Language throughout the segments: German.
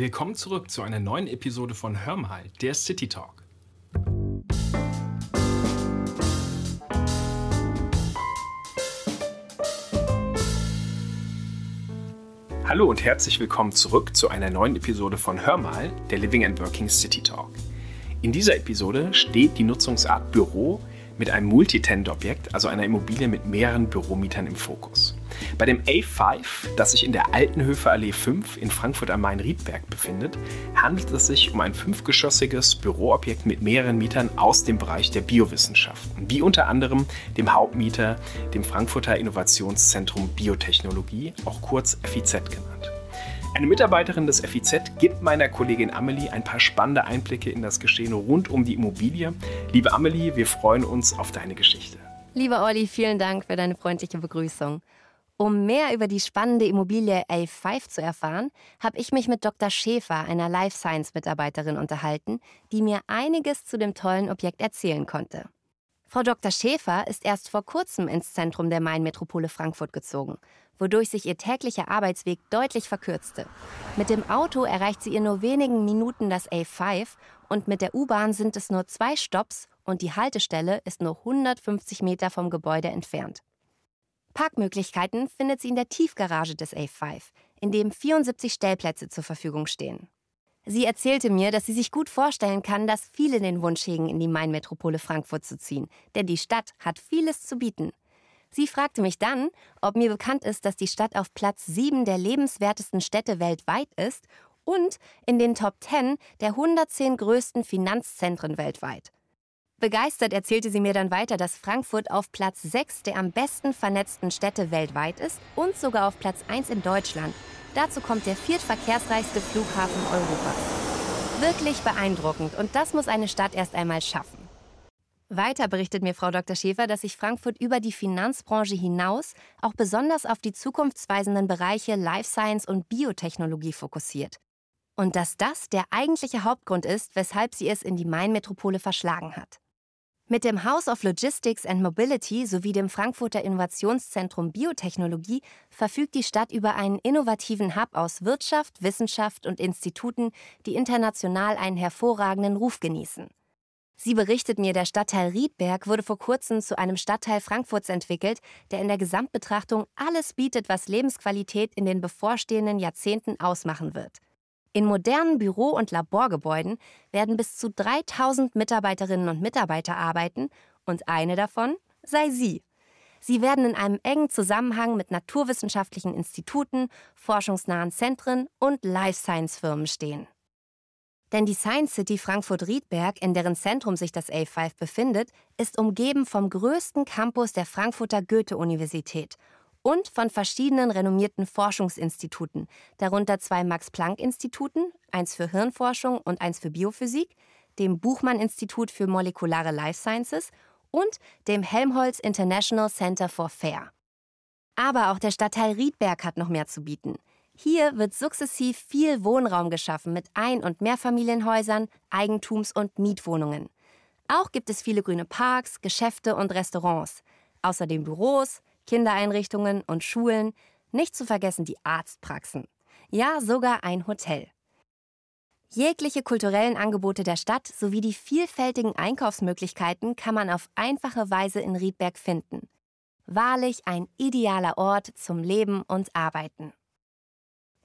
Willkommen zurück zu einer neuen Episode von Hör mal, der City Talk. Hallo und herzlich willkommen zurück zu einer neuen Episode von Hör mal, der Living and Working City Talk. In dieser Episode steht die Nutzungsart Büro mit einem Multitenant-Objekt, also einer Immobilie mit mehreren Büromietern im Fokus. Bei dem A5, das sich in der Altenhöfe Allee 5 in Frankfurt am Main-Riedberg befindet, handelt es sich um ein fünfgeschossiges Büroobjekt mit mehreren Mietern aus dem Bereich der Biowissenschaften, wie unter anderem dem Hauptmieter, dem Frankfurter Innovationszentrum Biotechnologie, auch kurz FIZ genannt. Eine Mitarbeiterin des FIZ gibt meiner Kollegin Amelie ein paar spannende Einblicke in das Geschehen rund um die Immobilie. Liebe Amelie, wir freuen uns auf deine Geschichte. Lieber Olli, vielen Dank für deine freundliche Begrüßung. Um mehr über die spannende Immobilie A5 zu erfahren, habe ich mich mit Dr. Schäfer, einer Life Science Mitarbeiterin, unterhalten, die mir einiges zu dem tollen Objekt erzählen konnte. Frau Dr. Schäfer ist erst vor kurzem ins Zentrum der Main-Metropole Frankfurt gezogen, wodurch sich ihr täglicher Arbeitsweg deutlich verkürzte. Mit dem Auto erreicht sie in nur wenigen Minuten das A5 und mit der U-Bahn sind es nur zwei Stops und die Haltestelle ist nur 150 Meter vom Gebäude entfernt. Parkmöglichkeiten findet sie in der Tiefgarage des A5, in dem 74 Stellplätze zur Verfügung stehen. Sie erzählte mir, dass sie sich gut vorstellen kann, dass viele den Wunsch hegen, in die Main-Metropole Frankfurt zu ziehen, denn die Stadt hat vieles zu bieten. Sie fragte mich dann, ob mir bekannt ist, dass die Stadt auf Platz 7 der lebenswertesten Städte weltweit ist und in den Top 10 der 110 größten Finanzzentren weltweit. Begeistert erzählte sie mir dann weiter, dass Frankfurt auf Platz 6 der am besten vernetzten Städte weltweit ist und sogar auf Platz 1 in Deutschland Dazu kommt der viertverkehrsreichste Flughafen Europas. Wirklich beeindruckend und das muss eine Stadt erst einmal schaffen. Weiter berichtet mir Frau Dr. Schäfer, dass sich Frankfurt über die Finanzbranche hinaus auch besonders auf die zukunftsweisenden Bereiche Life Science und Biotechnologie fokussiert. Und dass das der eigentliche Hauptgrund ist, weshalb sie es in die Main-Metropole verschlagen hat. Mit dem House of Logistics and Mobility sowie dem Frankfurter Innovationszentrum Biotechnologie verfügt die Stadt über einen innovativen Hub aus Wirtschaft, Wissenschaft und Instituten, die international einen hervorragenden Ruf genießen. Sie berichtet mir, der Stadtteil Riedberg wurde vor kurzem zu einem Stadtteil Frankfurts entwickelt, der in der Gesamtbetrachtung alles bietet, was Lebensqualität in den bevorstehenden Jahrzehnten ausmachen wird. In modernen Büro- und Laborgebäuden werden bis zu 3000 Mitarbeiterinnen und Mitarbeiter arbeiten und eine davon sei sie. Sie werden in einem engen Zusammenhang mit naturwissenschaftlichen Instituten, forschungsnahen Zentren und Life Science Firmen stehen. Denn die Science City Frankfurt-Riedberg, in deren Zentrum sich das A5 befindet, ist umgeben vom größten Campus der Frankfurter Goethe-Universität und von verschiedenen renommierten Forschungsinstituten, darunter zwei Max-Planck-Instituten, eins für Hirnforschung und eins für Biophysik, dem Buchmann-Institut für molekulare Life Sciences und dem Helmholtz International Center for Fair. Aber auch der Stadtteil Riedberg hat noch mehr zu bieten. Hier wird sukzessiv viel Wohnraum geschaffen mit Ein- und Mehrfamilienhäusern, Eigentums- und Mietwohnungen. Auch gibt es viele grüne Parks, Geschäfte und Restaurants. Außerdem Büros, Kindereinrichtungen und Schulen, nicht zu vergessen die Arztpraxen. Ja, sogar ein Hotel. Jegliche kulturellen Angebote der Stadt sowie die vielfältigen Einkaufsmöglichkeiten kann man auf einfache Weise in Riedberg finden. Wahrlich ein idealer Ort zum Leben und Arbeiten.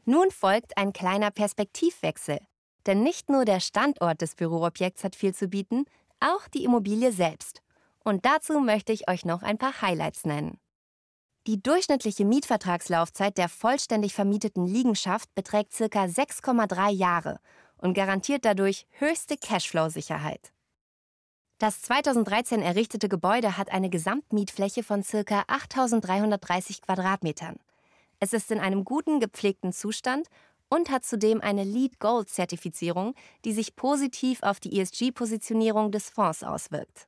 Nun folgt ein kleiner Perspektivwechsel, denn nicht nur der Standort des Büroobjekts hat viel zu bieten, auch die Immobilie selbst. Und dazu möchte ich euch noch ein paar Highlights nennen. Die durchschnittliche Mietvertragslaufzeit der vollständig vermieteten Liegenschaft beträgt ca. 6,3 Jahre und garantiert dadurch höchste Cashflow-Sicherheit. Das 2013 errichtete Gebäude hat eine Gesamtmietfläche von ca. 8.330 Quadratmetern. Es ist in einem guten, gepflegten Zustand und hat zudem eine LEED Gold-Zertifizierung, die sich positiv auf die ESG-Positionierung des Fonds auswirkt.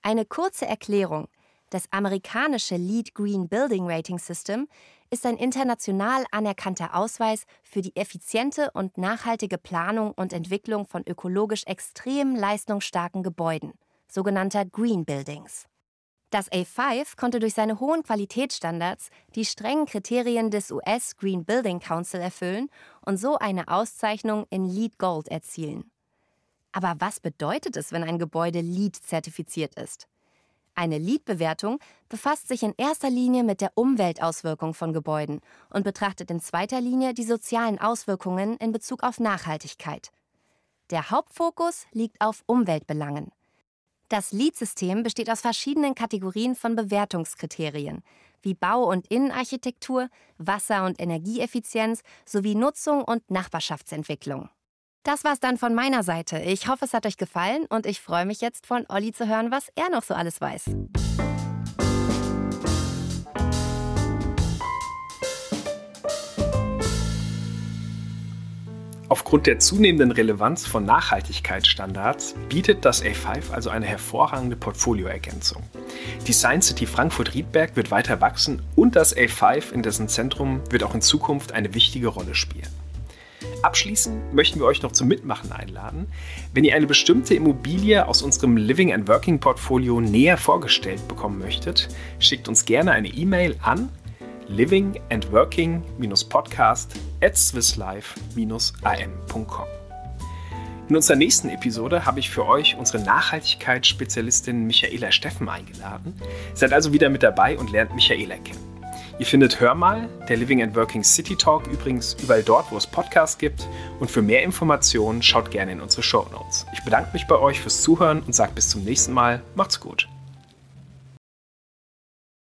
Eine kurze Erklärung. Das amerikanische Lead Green Building Rating System ist ein international anerkannter Ausweis für die effiziente und nachhaltige Planung und Entwicklung von ökologisch extrem leistungsstarken Gebäuden, sogenannter Green Buildings. Das A5 konnte durch seine hohen Qualitätsstandards die strengen Kriterien des US Green Building Council erfüllen und so eine Auszeichnung in LEED Gold erzielen. Aber was bedeutet es, wenn ein Gebäude LEED zertifiziert ist? Eine LEED-Bewertung befasst sich in erster Linie mit der Umweltauswirkung von Gebäuden und betrachtet in zweiter Linie die sozialen Auswirkungen in Bezug auf Nachhaltigkeit. Der Hauptfokus liegt auf Umweltbelangen. Das LEED-System besteht aus verschiedenen Kategorien von Bewertungskriterien, wie Bau- und Innenarchitektur, Wasser- und Energieeffizienz sowie Nutzung und Nachbarschaftsentwicklung. Das war's dann von meiner Seite. Ich hoffe, es hat euch gefallen und ich freue mich jetzt von Olli zu hören, was er noch so alles weiß. Aufgrund der zunehmenden Relevanz von Nachhaltigkeitsstandards bietet das A5 also eine hervorragende Portfolioergänzung. Die Science City Frankfurt-Riedberg wird weiter wachsen und das A5 in dessen Zentrum wird auch in Zukunft eine wichtige Rolle spielen. Abschließend möchten wir euch noch zum Mitmachen einladen. Wenn ihr eine bestimmte Immobilie aus unserem Living and Working Portfolio näher vorgestellt bekommen möchtet, schickt uns gerne eine E-Mail an living and working-podcast at swisslife-am.com. In unserer nächsten Episode habe ich für euch unsere Nachhaltigkeitsspezialistin Michaela Steffen eingeladen. Seid also wieder mit dabei und lernt Michaela kennen. Ihr findet Hör mal, der Living and Working City Talk übrigens überall dort, wo es Podcasts gibt. Und für mehr Informationen schaut gerne in unsere Show Notes. Ich bedanke mich bei euch fürs Zuhören und sage bis zum nächsten Mal. Macht's gut.